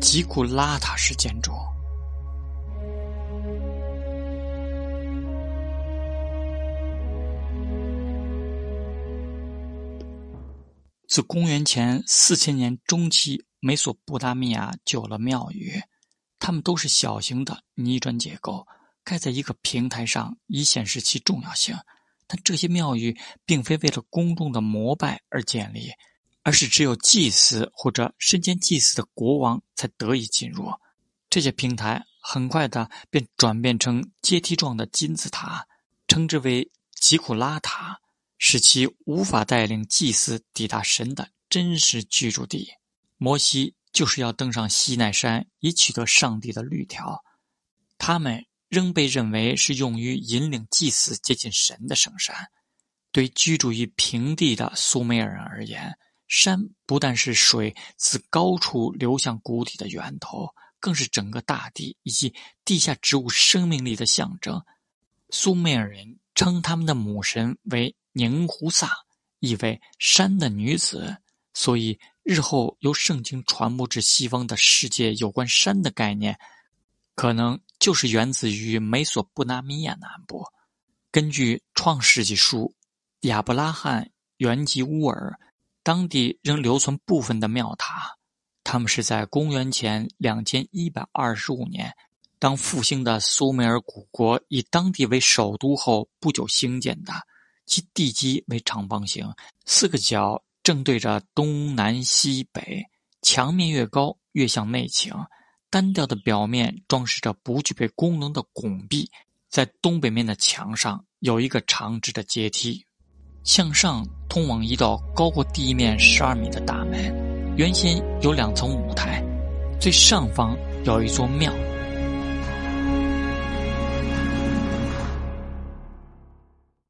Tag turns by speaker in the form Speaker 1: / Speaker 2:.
Speaker 1: 极古邋遢式建筑。自公元前四千年中期，美索不达米亚就有了庙宇，它们都是小型的泥砖结构，盖在一个平台上，以显示其重要性。但这些庙宇并非为了公众的膜拜而建立，而是只有祭司或者身兼祭祀的国王才得以进入。这些平台很快的便转变成阶梯状的金字塔，称之为吉库拉塔。使其无法带领祭司抵达神的真实居住地。摩西就是要登上西奈山，以取得上帝的律条。他们仍被认为是用于引领祭司接近神的圣山。对居住于平地的苏美尔人而言，山不但是水自高处流向谷底的源头，更是整个大地以及地下植物生命力的象征。苏美尔人称他们的母神为。宁胡萨意为山的女子，所以日后由圣经传播至西方的世界有关山的概念，可能就是源自于美索不达米亚南部。根据《创世纪书》，亚伯拉罕原籍乌尔，当地仍留存部分的庙塔，他们是在公元前两千一百二十五年，当复兴的苏美尔古国以当地为首都后不久兴建的。其地基为长方形，四个角正对着东南西北，墙面越高越向内倾。单调的表面装饰着不具备功能的拱壁，在东北面的墙上有一个长直的阶梯，向上通往一道高过地面十二米的大门。原先有两层舞台，最上方有一座庙。